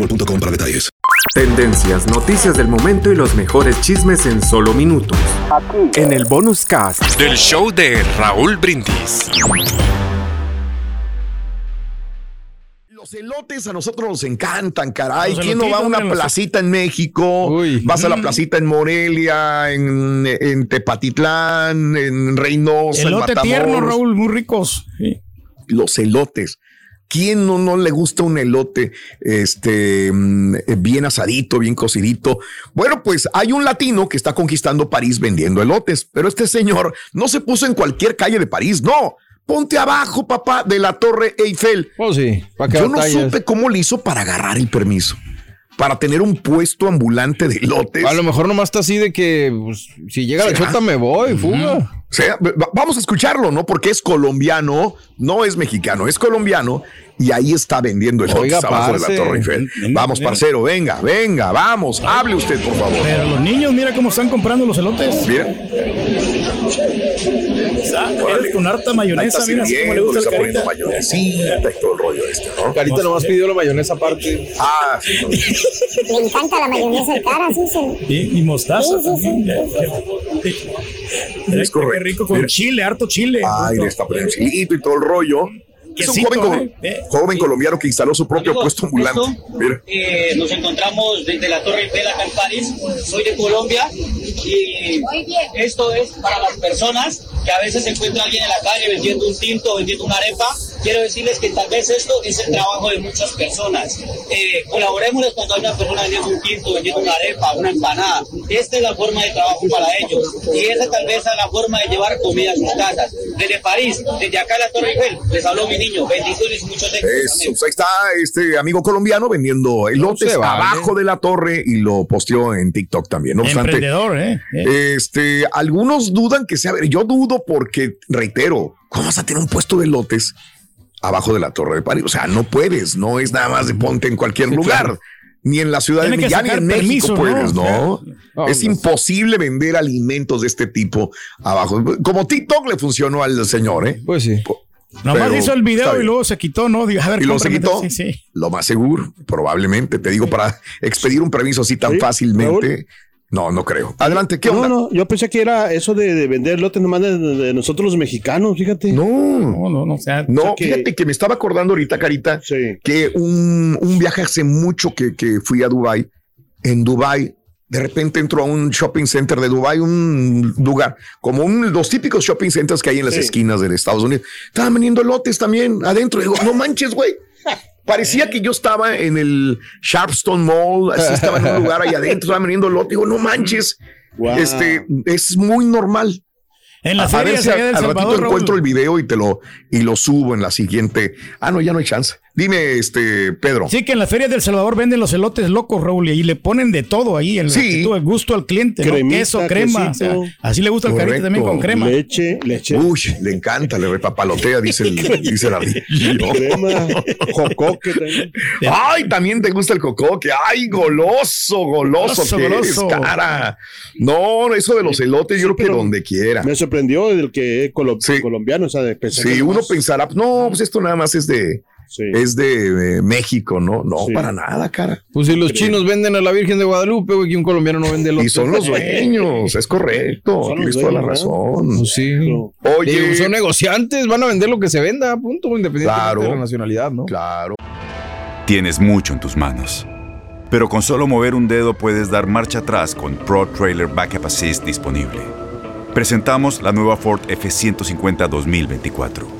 boostmobile.com para detalles. Tendencias, noticias del momento y los mejores chismes en solo minutos. En el bonus cast del show de Raúl Brindis. Los elotes a nosotros nos encantan, caray. ¿Quién no va a una placita en México? Vas a la placita en Morelia, en, en Tepatitlán, en Reynosa, Elote en Matamoros. tierno, Raúl, muy ricos. Sí. Los elotes. ¿Quién no, no le gusta un elote este, mm, bien asadito, bien cocidito? Bueno, pues hay un latino que está conquistando París vendiendo elotes, pero este señor no se puso en cualquier calle de París, no. Ponte abajo, papá, de la Torre Eiffel. Oh, sí. ¿Para qué Yo no supe cómo le hizo para agarrar el permiso, para tener un puesto ambulante de elotes. A lo mejor nomás está así de que pues, si llega la chota me voy, fuga. O sea, va- vamos a escucharlo, ¿no? Porque es colombiano, no es mexicano, es colombiano y ahí está vendiendo el Oiga, abajo de la parce. Torre Eiffel. Venga, Vamos, parcero, venga, venga, vamos, hable usted, por favor. Pero los niños, mira cómo están comprando los elotes. Mira, Él con harta mayonesa, mira así como le gusta le el está poniendo carita. mayonesita y todo el rollo este, ¿no? Carita nomás pidió la mayonesa aparte. Ah, sí, no. Me encanta la mayonesa de cara, sí, se... Y, mostaza Sí, sí, sí. Es correcto. Qué rico con chile, harto chile. Ay, le está poniendo chilito y todo el rollo. Es un joven, eh, eh. joven colombiano que instaló su propio puesto ambulante. Mira. eh, nos encontramos desde la Torre Eiffel acá en París. Soy de Colombia y esto es para las personas que a veces se encuentra alguien en la calle vendiendo un tinto, vendiendo una arepa. Quiero decirles que tal vez esto es el trabajo de muchas personas. Eh, colaboremos cuando hay una persona vendiendo un tinto, vendiendo una arepa, una empanada. Esta es la forma de trabajo para ellos. Y esa tal vez es la forma de llevar comida a sus casas. Desde París, desde acá en la Torre Eiffel, les habló mi niño. Bendiciones y muchos éxitos. Ahí está este amigo colombiano vendiendo elotes vale. abajo de la torre y lo posteó en TikTok también. No obstante, Emprendedor, ¿eh? Eh. este, algunos dudan que sea, yo dudo porque, reitero, ¿cómo vas a tener un puesto de elotes abajo de la torre de París? O sea, no puedes, no es nada más de ponte en cualquier lugar. Ni en la ciudad de ni en México permiso, puedes, ¿no? es imposible vender alimentos de este tipo abajo. Como TikTok le funcionó al señor, ¿eh? Pues sí. Nomás pero hizo el video y luego se quitó, ¿no? Digo, a ver, y luego se quitó. Sí, sí. Lo más seguro, probablemente. Te digo, para expedir un permiso así tan Sí, fácilmente. No, no creo. Adelante, ¿qué No, onda? no, yo pensé que era eso de, de vender lotes nomás de, de nosotros los mexicanos, fíjate. No, No, no, no. O sea, no, o sea que- fíjate que me estaba acordando ahorita, Carita, Sí. que un, un viaje hace mucho que, que fui a Dubai. En Dubai, de repente entro a un shopping center de Dubai, un lugar, como un, los típicos shopping centers que hay en las Sí. esquinas de Estados Unidos. Estaban vendiendo lotes también adentro. Digo, no manches, güey. Parecía que yo estaba en el Sharpstone Mall, así estaba en un lugar ahí adentro, estaban vendiendo lotes. Digo, no manches. Wow. Este es muy normal. en la A feria ver si se al, del al ratito Raúl. encuentro el video y te lo y lo subo en la siguiente. Ah, no, ya no hay chance. Dime, este Pedro. Sí, que en la feria del Salvador venden los elotes locos, Raúl, y le ponen de todo ahí, el, Sí. el gusto al cliente, queso, crema, o sea, quesito. así le gusta al carita Correcto. también con crema. Leche, leche. Uy, le encanta, le repapalotea, dice el, dice el. Crema, jocoque también. Ay, también te gusta el cocoque. Ay, goloso, goloso, Goloso, que goloso. eres, cara. No, eso de los elotes, yo creo que donde quiera. Me sorprendió del que es colo- Sí. colombiano, o sea, de que uno nomás- pensará, no, pues esto nada más es de, Sí. es de eh, México, ¿no? No, Sí. para nada, cara. Pues si los chinos venden a la Virgen de Guadalupe, güey, que un colombiano no vende Y lotes. son los dueños, es correcto. Son los Tienes toda la razón. Pues sí. No. Oye, Digo, son negociantes, van a vender lo que se venda, punto, independientemente Claro. de la nacionalidad, ¿no? claro. Tienes mucho en tus manos. Pero con solo mover un dedo puedes dar marcha atrás con Pro Trailer Backup Assist disponible. Presentamos la nueva Ford F150 2024.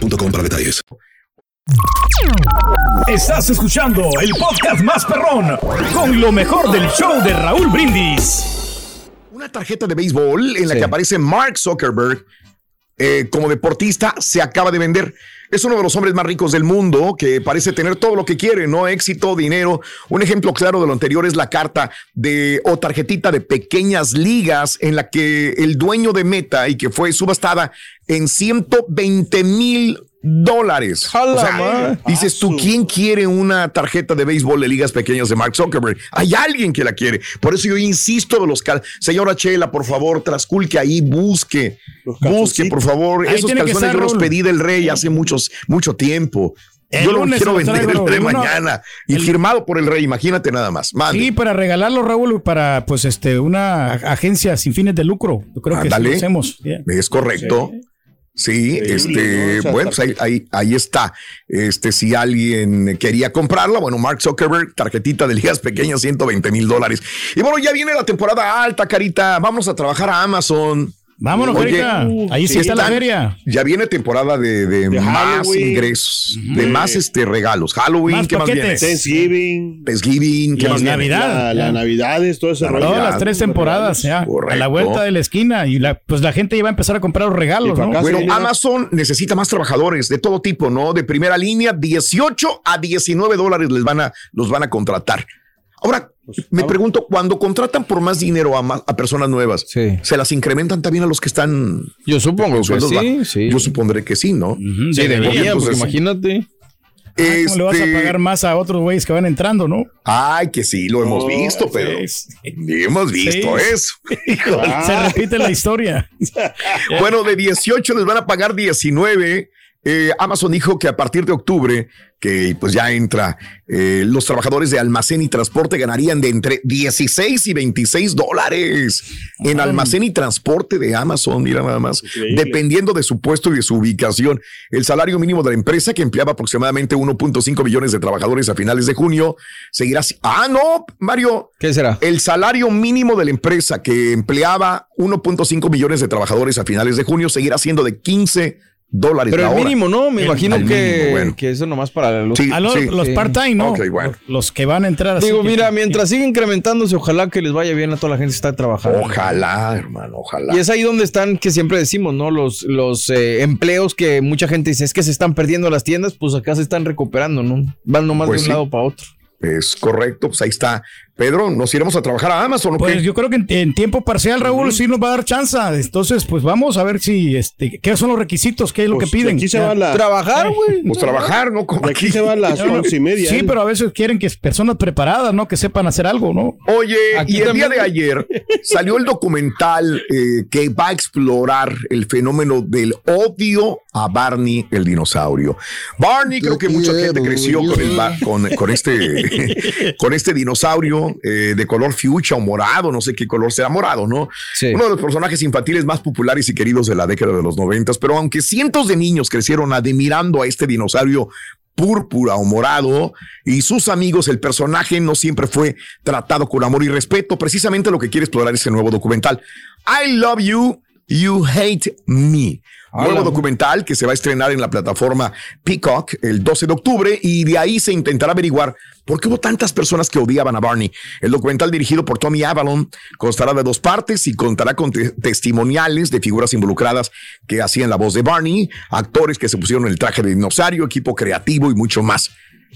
boostmobile.com para detalles. Estás escuchando el podcast más perrón con lo mejor del show de Raúl Brindis. Una tarjeta de béisbol en la que aparece Mark Zuckerberg eh, como deportista se acaba de vender. Es uno de los hombres más ricos del mundo que parece tener todo lo que quiere, ¿no? Éxito, dinero. Un ejemplo claro de lo anterior es la carta de o tarjetita de pequeñas ligas en la que el dueño de Meta y que fue subastada en 120 mil dólares. O sea, dices tú, ¿quién quiere una tarjeta de béisbol de ligas pequeñas de Mark Zuckerberg? Hay alguien que la quiere. Por eso yo insisto de los cal señora Chela, por favor, trasculque ahí, busque, busque, por favor. Ahí Esos calzones estar, yo los pedí del rey hace muchos, mucho tiempo. El yo los lunes quiero vender traigo, el de uno- mañana y firmado por el rey. Imagínate nada más. Mande. Sí, para regalarlo, Raúl, para pues este una agencia sin fines de lucro. Yo creo que sí lo hacemos. Yeah. Es correcto. Sí, este, ¿no? O sea, bueno, pues ahí, ahí, ahí está. Este, si alguien quería comprarla, bueno, Mark Zuckerberg, tarjetita de ligas pequeñas, 120 mil dólares. Y bueno, ya viene la temporada alta, Carita. Vamos a trabajar a Amazon. Vámonos, Carita. Ahí sí está la feria. Ya viene temporada de, de más Halloween. ingresos, de más este regalos. Halloween, Más ¿qué más viene? Thanksgiving. Thanksgiving, ¿qué La más viene? Navidad. La, la Navidades, todo ese rollo. Todas las tres temporadas, ya. A la vuelta de la esquina. Y la, pues la gente iba a empezar a comprar los regalos, ¿no? Bueno, Amazon necesita más trabajadores de todo tipo, ¿no? De primera línea, 18 a 19 dólares les van a, los van a contratar. Ahora, me pregunto, cuando contratan por más dinero a, ma- a personas nuevas, ¿se las incrementan también a los que están? Yo supongo con que sueldos sí, sí. Yo supondré que sí, ¿no? Sí, deberían, porque Entonces, imagínate. Ah, ¿Cómo le vas a este- pagar más a otros güeyes que van entrando, no? Ay, que sí, lo hemos Oh, visto, sí, pero sí. hemos visto Sí. eso. Híjole. Se repite la historia. Bueno, de 18 les van a pagar 19. Eh, Amazon dijo que a partir de octubre, que pues ya entra, eh, los trabajadores de almacén y transporte ganarían de entre 16 y 26 dólares en almacén y transporte de Amazon, mira nada más, dependiendo de su puesto y de su ubicación. El salario mínimo de la empresa, que empleaba aproximadamente 1.5 millones de trabajadores a finales de junio, seguirá. Ah, no, Mario. ¿Qué será? El salario mínimo de la empresa que empleaba 1.5 millones de trabajadores a finales de junio seguirá siendo de 15 dólares Pero la el hora. mínimo, ¿no? Me El- imagino que, mínimo, bueno. que eso nomás para los, Sí, A los, sí. los part-time, ¿no? Ok, bueno. Los que van a entrar así. Digo, que- mira, mientras siga incrementándose, ojalá que les vaya bien a toda la gente que está trabajando. Ojalá, hermano, ojalá. Y es ahí donde están, que siempre decimos, ¿no? Los, los eh, empleos que mucha gente dice, es que se están perdiendo las tiendas, pues acá se están recuperando, ¿no? Van nomás Pues de un sí. lado para otro. Es correcto, pues ahí está. Pedro, ¿nos iremos a trabajar a Amazon o Pues qué? yo creo que en, en tiempo parcial, Raúl, sí nos va a dar chance. Entonces, pues vamos a ver si, este, qué son los requisitos, qué es lo Pues, que piden. aquí se Ya. va la- Trabajar, güey. Pues trabajar, ¿no? Como aquí se va a las No, no, once y media. Sí, ¿eh? pero a veces quieren que personas preparadas, ¿no? Que sepan hacer algo, ¿no? Oye, Aquí y el también- día de ayer salió el documental eh, que va a explorar el fenómeno del odio a Barney el dinosaurio. Barney, creo que mucha gente creció con, el, con, con este, con este dinosaurio eh, de color fuchsia o morado, no sé qué color será morado, ¿no? Sí. Uno de los personajes infantiles más populares y queridos de la década de los noventas, pero aunque cientos de niños crecieron admirando a este dinosaurio púrpura o morado y sus amigos, el personaje no siempre fue tratado con amor y respeto, precisamente lo que quiere explorar este nuevo documental. I Love You You Hate Me. Nuevo documental que se va a estrenar en la plataforma Peacock el 12 de octubre y de ahí se intentará averiguar por qué hubo tantas personas que odiaban a Barney. El documental dirigido por Tommy Avalon constará de dos partes y contará con te- testimoniales de figuras involucradas que hacían la voz de Barney, actores que se pusieron el traje de dinosaurio, equipo creativo y mucho más.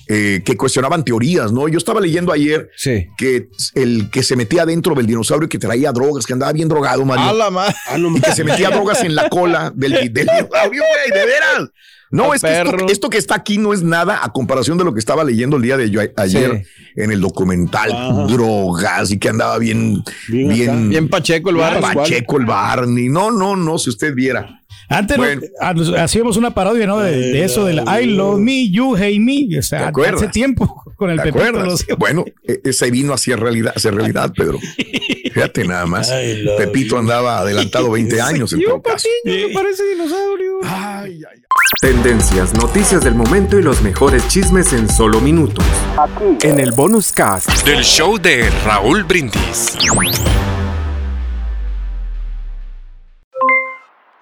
Eh, que cuestionaban teorías, ¿no? Yo estaba leyendo ayer Sí. que el que se metía dentro del dinosaurio que traía drogas, que andaba bien drogado, Mario. A la ma- y que se metía drogas en la cola del, del dinosaurio, güey, de veras. No, A es que esto, que está aquí no es nada a comparación de lo que estaba leyendo el día de yo- ayer en el documental. Drogas y que andaba bien, bien, Bien pacheco el bien bar. Pacheco el Barney. No, no, no, si usted viera. Antes Bueno. no- nos- hacíamos una parodia, ¿no? De, de eso del I love me, you hate me. O sea, ¿Te acuerdas? hace tiempo con el ¿Te Pepito. Bueno, e- ese vino hacía realidad, hacia realidad, Pedro. Fíjate nada más. Pepito andaba adelantado 20 años en todo caso. me parece dinosaurio. Ay, ay, Tendencias, noticias del momento y los mejores chismes en solo minutos. En el bonus cast del show de Raúl Brindis.